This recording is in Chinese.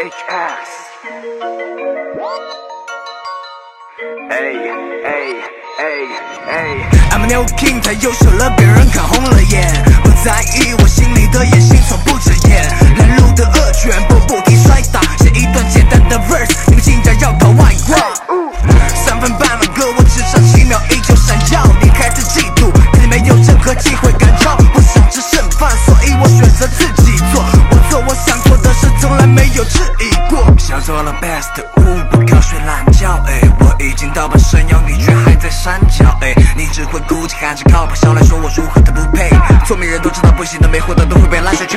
HX。，I'm a new king，太优秀了，别人看红了眼。不在意我心里的野心，从不遮掩。拦路的恶犬，步步停摔打，写一段简单的 verse，你们竟然要搞外挂。三分半的歌，我只差七秒依旧闪耀。你开始嫉妒，可你没有任何机会赶超。不想吃剩饭，所以我选择自己做。有质疑过。想做了 best，who 不靠睡懒觉，哎，我已经到半山腰，你却还在山脚，哎，你只会哭着喊着靠谱，上来说我如何的不配。聪明人都知道，不行的没货的都会被拉下去。